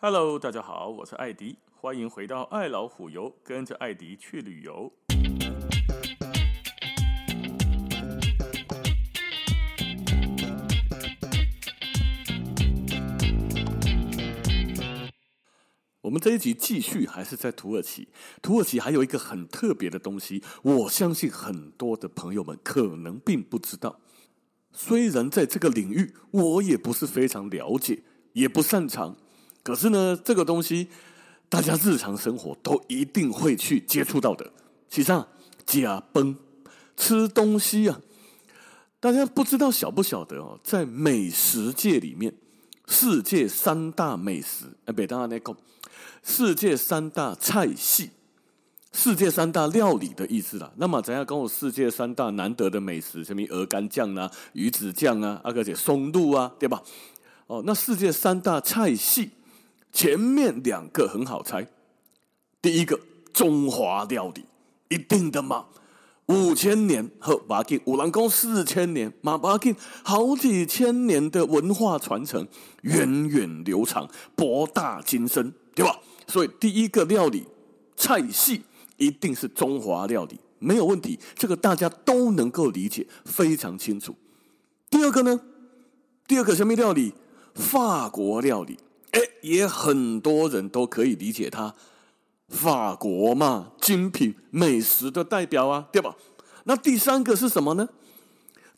Hello，大家好，我是艾迪，欢迎回到爱老虎游，跟着艾迪去旅游。我们这一集继续还是在土耳其，土耳其还有一个很特别的东西，我相信很多的朋友们可能并不知道。虽然在这个领域我也不是非常了解，也不擅长。可是呢，这个东西大家日常生活都一定会去接触到的。其实啊，假崩吃东西啊，大家不知道晓不晓得哦？在美食界里面，世界三大美食，哎，别当那个世界三大菜系，世界三大料理的意思啦。那么，咱要跟我世界三大难得的美食，什么鹅肝酱啊、鱼子酱啊、阿哥姐松露啊，对吧？哦，那世界三大菜系。前面两个很好猜，第一个中华料理，一定的嘛，五千年和巴金五郎宫四千年，马巴金好几千年的文化传承，源远流长，博大精深，对吧？所以第一个料理菜系一定是中华料理，没有问题，这个大家都能够理解，非常清楚。第二个呢？第二个什么料理？法国料理。哎，也很多人都可以理解它，法国嘛，精品美食的代表啊，对吧？那第三个是什么呢？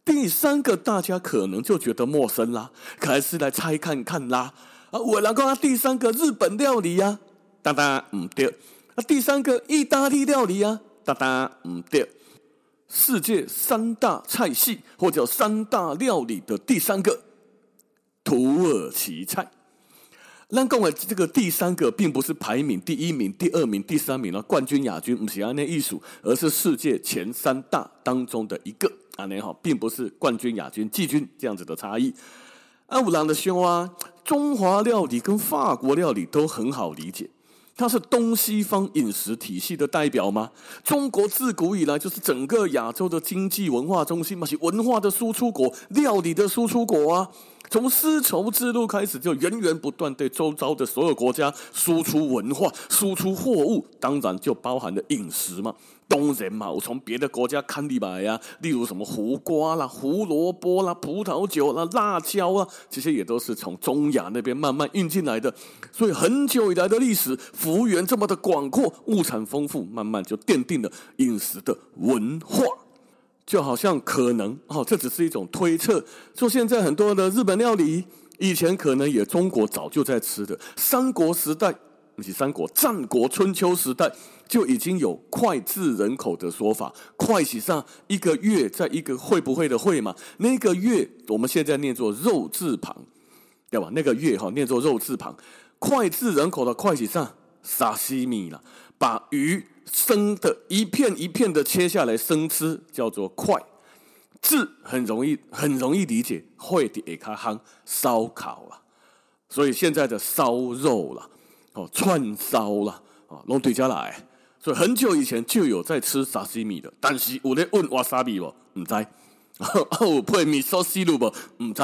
第三个大家可能就觉得陌生啦，还是来猜看看啦。啊，我来告诉第三个日本料理呀，啊，当当，嗯，对。那第三个意大利料理呀，啊，当当，嗯，对。世界三大菜系或者三大料理的第三个，土耳其菜。那讲的这个第三个，并不是排名第一名、第二名、第三名了，冠军、亚军，不是按那艺术，而是世界前三大当中的一个啊，那好，并不是冠军、亚军、季军这样子的差异。阿五郎的兄啊，中华料理跟法国料理都很好理解，它是东西方饮食体系的代表吗？中国自古以来就是整个亚洲的经济文化中心嘛，是文化的输出国，料理的输出国啊。从丝绸之路开始，就源源不断对周遭的所有国家输出文化、输出货物，当然就包含了饮食嘛。当然嘛，我从别的国家看里来呀，例如什么胡瓜啦、胡萝卜啦、葡萄酒啦、辣椒啊，这些也都是从中亚那边慢慢运进来的。所以很久以来的历史，幅员这么的广阔，物产丰富，慢慢就奠定了饮食的文化。就好像可能哦，这只是一种推测。说现在很多的日本料理，以前可能也中国早就在吃的。三国时代，不是三国，战国春秋时代就已经有脍炙人口的说法。脍写上一个月，在一个会不会的会嘛？那个月我们现在念作肉字旁，对吧？那个月哈念作肉字旁，脍炙人口的脍写上沙西米了，把鱼。生的一片一片的切下来生吃，叫做快。字很容易很容易理解，会的也卡夯烧烤了。所以现在的烧肉了，哦串烧了，哦拢对家来。所以很久以前就有在吃沙西米的，但是有在问瓦萨比不？唔知。哦配米烧西鲁不？唔知。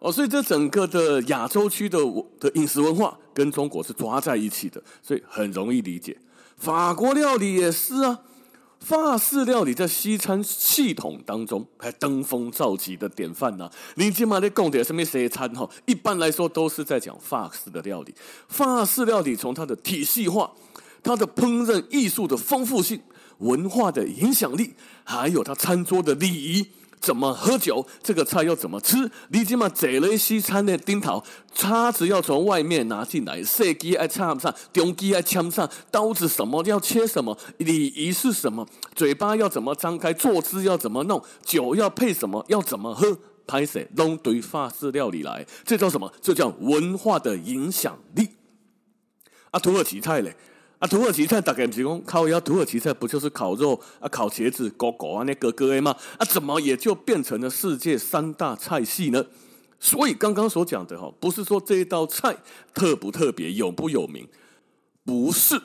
哦，所以这整个的亚洲区的的饮食文化跟中国是抓在一起的，所以很容易理解。法国料理也是啊，法式料理在西餐系统当中还登峰造极的典范呢、啊。你起码得讲点什么西餐哈？一般来说都是在讲法式的料理。法式料理从它的体系化、它的烹饪艺术的丰富性、文化的影响力，还有它餐桌的礼仪。怎么喝酒？这个菜要怎么吃？你起码坐了西餐的顶头，叉子要从外面拿进来，细机爱插上，中机爱枪上，刀子什么要切什么，礼仪是什么？嘴巴要怎么张开？坐姿要怎么弄？酒要配什么？要怎么喝？拍摄弄对法式料理来？这叫什么？这叫文化的影响力。啊，土耳其菜嘞？啊，土耳其菜大概不是讲靠腰，土耳其菜不就是烤肉啊、烤茄子、狗狗啊那个个的吗？啊，怎么也就变成了世界三大菜系呢？所以刚刚所讲的哈，不是说这一道菜特不特别、有不有名，不是，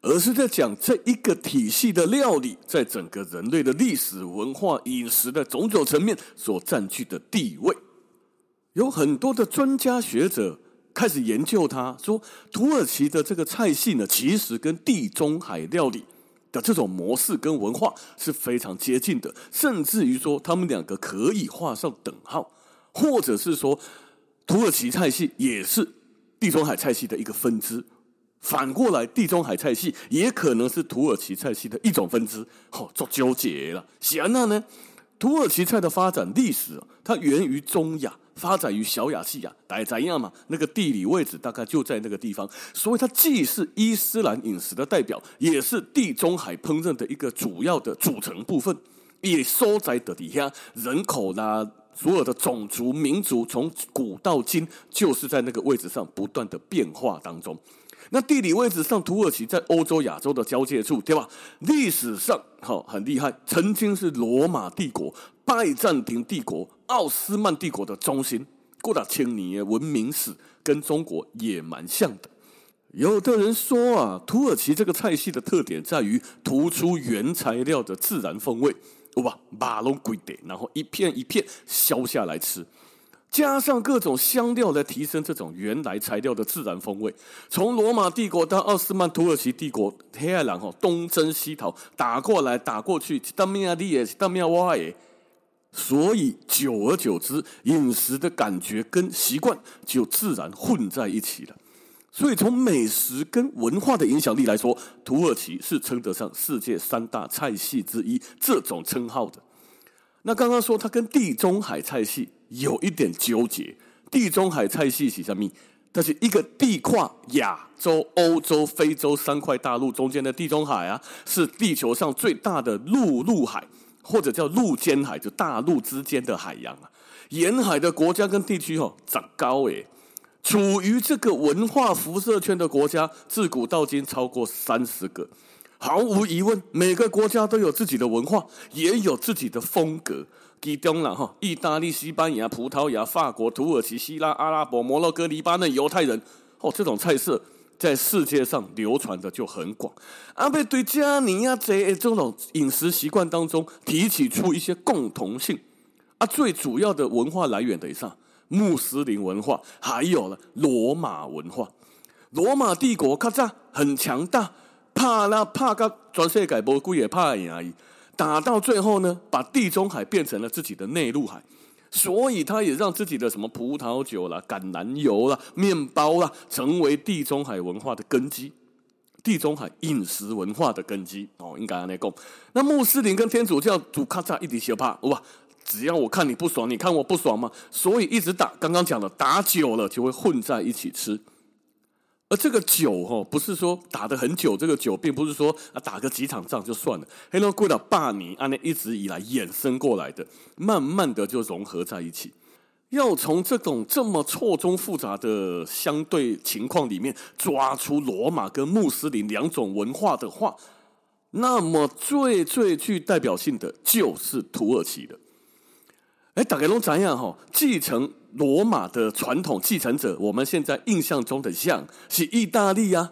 而是在讲这一个体系的料理，在整个人类的历史文化、饮食的种种层面所占据的地位。有很多的专家学者。开始研究它，说土耳其的这个菜系呢，其实跟地中海料理的这种模式跟文化是非常接近的，甚至于说他们两个可以画上等号，或者是说土耳其菜系也是地中海菜系的一个分支。反过来，地中海菜系也可能是土耳其菜系的一种分支。好，做纠结了。显然呢，土耳其菜的发展历史，它源于中亚，发展于小亚细亚，大家怎样嘛？那个地理位置大概就在那个地方，所以它既是伊斯兰饮食的代表，也是地中海烹饪的一个主要的组成部分。也收在的底下，人口啦，所有的种族民族，从古到今，就是在那个位置上不断的变化当中。那地理位置上，土耳其在欧洲、亚洲的交界处，对吧？历史上，好很厉害，曾经是罗马帝国、拜占庭帝国、奥斯曼帝国的中心。过了千年文明史跟中国也蛮像的。有的人说啊，土耳其这个菜系的特点在于突出原材料的自然风味，哇，马龙贵的，然后一片一片削下来吃。加上各种香料来提升这种原来材料的自然风味。从罗马帝国到奥斯曼土耳其帝国，黑暗狼哈东征西讨，打过来打过去，当面啊你也当面挖诶。所以久而久之，饮食的感觉跟习惯就自然混在一起了。所以从美食跟文化的影响力来说，土耳其是称得上世界三大菜系之一这种称号的。那刚刚说它跟地中海菜系。有一点纠结，地中海菜系是什么？它是一个地跨亚洲、欧洲、非洲三块大陆中间的地中海啊，是地球上最大的陆路海，或者叫陆间海，就大陆之间的海洋啊。沿海的国家跟地区哦，长高诶，处于这个文化辐射圈的国家，自古到今超过三十个。毫无疑问，每个国家都有自己的文化，也有自己的风格。其中了哈，意大利、西班牙、葡萄牙、法国、土耳其、希腊、阿拉伯、摩洛哥、黎巴嫩、犹太人，哦，这种菜色在世界上流传的就很广。阿贝对加尼亚这这种饮食习惯当中提起出一些共同性啊，最主要的文化来源的上穆斯林文化，还有了罗马文化。罗马帝国咔嚓很强大，怕啦怕个全世界无几个怕赢而已。打到最后呢，把地中海变成了自己的内陆海，所以他也让自己的什么葡萄酒啦、橄榄油啦、面包啦，成为地中海文化的根基，地中海饮食文化的根基哦，应该那讲。那穆斯林跟天主教主咔嚓一滴血怕哇，只要我看你不爽，你看我不爽嘛，所以一直打。刚刚讲了，打久了就会混在一起吃。而这个久哦，不是说打得很久，这个久并不是说啊打个几场仗就算了。黑龙过了八年，按那一直以来衍生过来的，慢慢的就融合在一起。要从这种这么错综复杂的相对情况里面抓出罗马跟穆斯林两种文化的话，那么最最具代表性的就是土耳其的。哎，大概都怎样哈？继承罗马的传统继承者，我们现在印象中的像是意大利呀，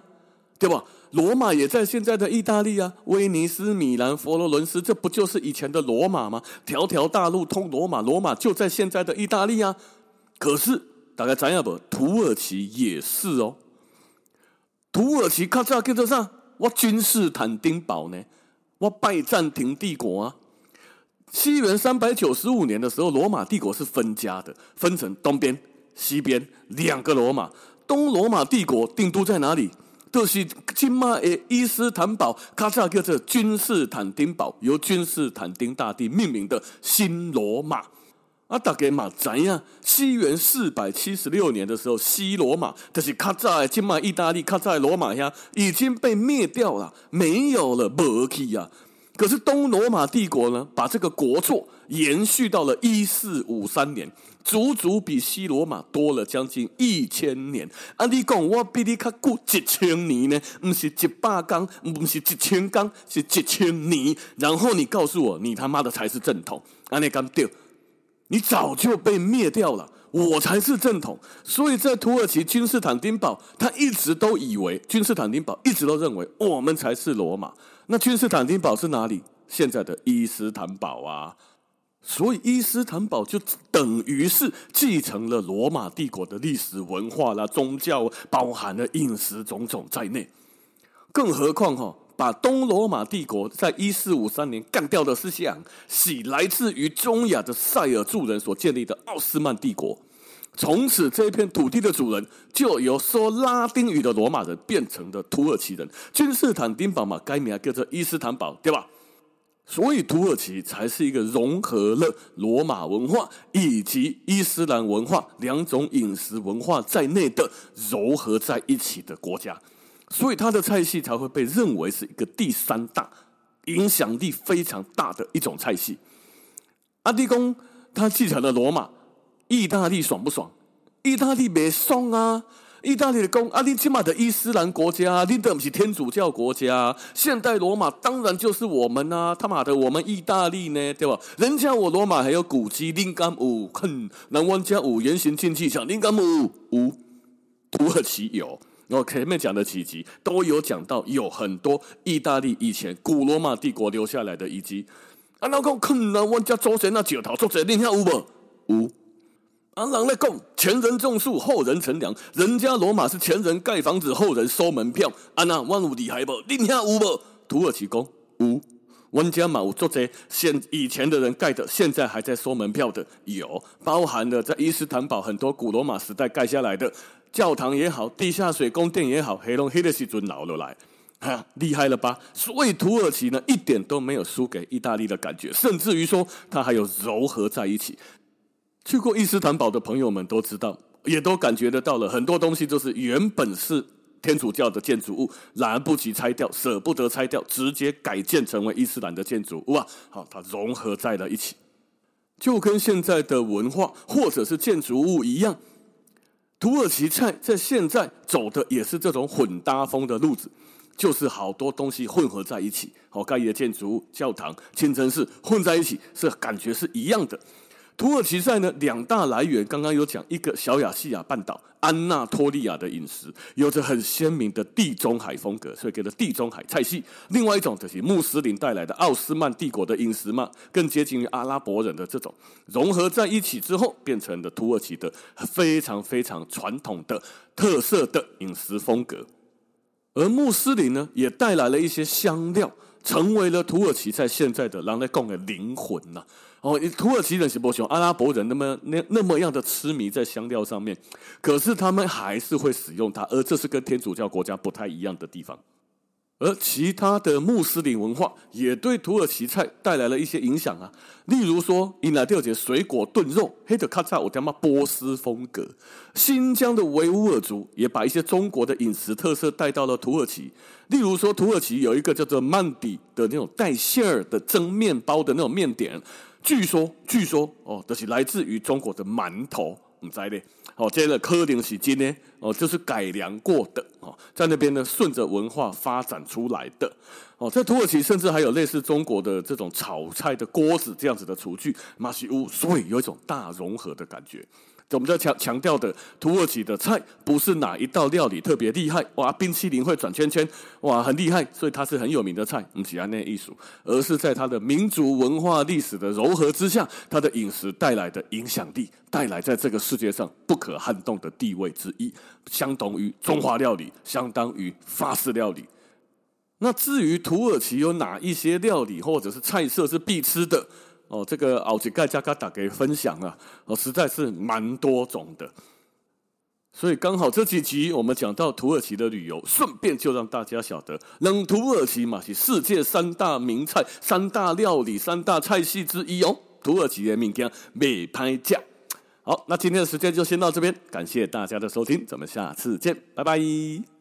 对吧？罗马也在现在的意大利啊，威尼斯、米兰、佛罗伦斯，这不就是以前的罗马吗？条条大路通罗马，罗马就在现在的意大利啊。可是大概怎样不？土耳其也是哦。土耳其咔嚓叫做啥？我君士坦丁堡呢？我拜占庭帝国啊。西元三百九十五年的时候，罗马帝国是分家的，分成东边、西边两个罗马。东罗马帝国定都在哪里？就是今嘛的伊斯坦堡，卡扎叫做君士坦丁堡，由君士坦丁大帝命名的新罗马。啊，大家嘛知呀，西元四百七十六年的时候，西罗马就是卡扎今嘛意大利卡扎罗马呀，已经被灭掉了，没有了，没去呀。可是东罗马帝国呢，把这个国祚延续到了一四五三年，足足比西罗马多了将近一千年。啊，你讲我比你较久一千年呢？不是一百天，不是一千天，是一千年。然后你告诉我，你他妈的才是正统？啊，你敢对？你早就被灭掉了，我才是正统。所以在土耳其君士坦丁堡，他一直都以为君士坦丁堡一直都认为我们才是罗马。那君士坦丁堡是哪里？现在的伊斯坦堡啊。所以伊斯坦堡就等于是继承了罗马帝国的历史文化啦、宗教，包含了饮食种种在内。更何况哈，把东罗马帝国在一四五三年干掉的思想，系来自于中亚的塞尔柱人所建立的奥斯曼帝国。从此，这片土地的主人就由说拉丁语的罗马人变成了土耳其人。君士坦丁堡嘛，改名叫做伊斯坦堡，对吧？所以，土耳其才是一个融合了罗马文化以及伊斯兰文化两种饮食文化在内的糅合在一起的国家。所以，它的菜系才会被认为是一个第三大、影响力非常大的一种菜系。阿迪公他继承了罗马。意大利爽不爽？意大利没爽啊！意大利的公啊，你起码的伊斯兰国家，你都不是天主教国家。现代罗马当然就是我们啊！他妈的，我们意大利呢，对吧？人家我罗马还有古迹，林甘五哼，南湾家五圆形竞技场，林甘五五，土耳其有。我前面讲的几集都有讲到，有很多意大利以前古罗马帝国留下来的遗迹。啊，那个哼，南湾家祖先那石头做者，你看有无？有。啊，人来讲，前人种树，后人乘凉。人家罗马是前人盖房子，后人收门票。啊，那万物厉害不？你听有无？土耳其公无，温家嘛有做这现以前的人盖的，现在还在收门票的有，包含了在伊斯坦堡很多古罗马时代盖下来的教堂也好，地下水宫殿也好，黑龙黑的时尊老了来，哈，厉害了吧？所以土耳其呢，一点都没有输给意大利的感觉，甚至于说，它还有糅合在一起。去过伊斯坦堡的朋友们都知道，也都感觉得到了，很多东西都是原本是天主教的建筑物，来不及拆掉，舍不得拆掉，直接改建成为伊斯兰的建筑物啊！好，它融合在了一起，就跟现在的文化或者是建筑物一样，土耳其菜在现在走的也是这种混搭风的路子，就是好多东西混合在一起，好盖的建筑物、教堂、清真寺混在一起，是感觉是一样的。土耳其菜呢，两大来源，刚刚有讲，一个小亚细亚半岛安纳托利亚的饮食，有着很鲜明的地中海风格，所以给了地中海菜系。另外一种就是穆斯林带来的奥斯曼帝国的饮食嘛，更接近于阿拉伯人的这种融合在一起之后，变成了土耳其的非常非常传统的特色的饮食风格。而穆斯林呢，也带来了一些香料，成为了土耳其在现在的人来讲的灵魂呐、哦，土耳其人是不像阿拉伯人那么那那么样的痴迷在香料上面，可是他们还是会使用它，而这是跟天主教国家不太一样的地方。而其他的穆斯林文化也对土耳其菜带来了一些影响啊，例如说，伊拉第二节水果炖肉，黑的咔嚓，我他妈波斯风格。新疆的维吾尔族也把一些中国的饮食特色带到了土耳其，例如说，土耳其有一个叫做曼底的那种带馅儿的蒸面包的那种面点。据说，据说哦，都、就是来自于中国的馒头，唔知咧。哦，这个可能是真的哦，就是改良过的哦，在那边呢，顺着文化发展出来的哦，在土耳其甚至还有类似中国的这种炒菜的锅子这样子的厨具，马西乌，所以有一种大融合的感觉。我们在强强调的土耳其的菜，不是哪一道料理特别厉害哇，冰淇淋会转圈圈哇，很厉害，所以它是很有名的菜。不是那艺术，而是在它的民族文化历史的糅合之下，它的饮食带来的影响力，带来在这个世界上不可撼动的地位之一，相同于中华料理，相当于法式料理。那至于土耳其有哪一些料理或者是菜色是必吃的？哦，这个奥吉盖加嘎打给分享啊，哦，实在是蛮多种的，所以刚好这几集我们讲到土耳其的旅游，顺便就让大家晓得，冷土耳其嘛是世界三大名菜、三大料理、三大菜系之一哦。土耳其的名片没拍价。好，那今天的时间就先到这边，感谢大家的收听，咱们下次见，拜拜。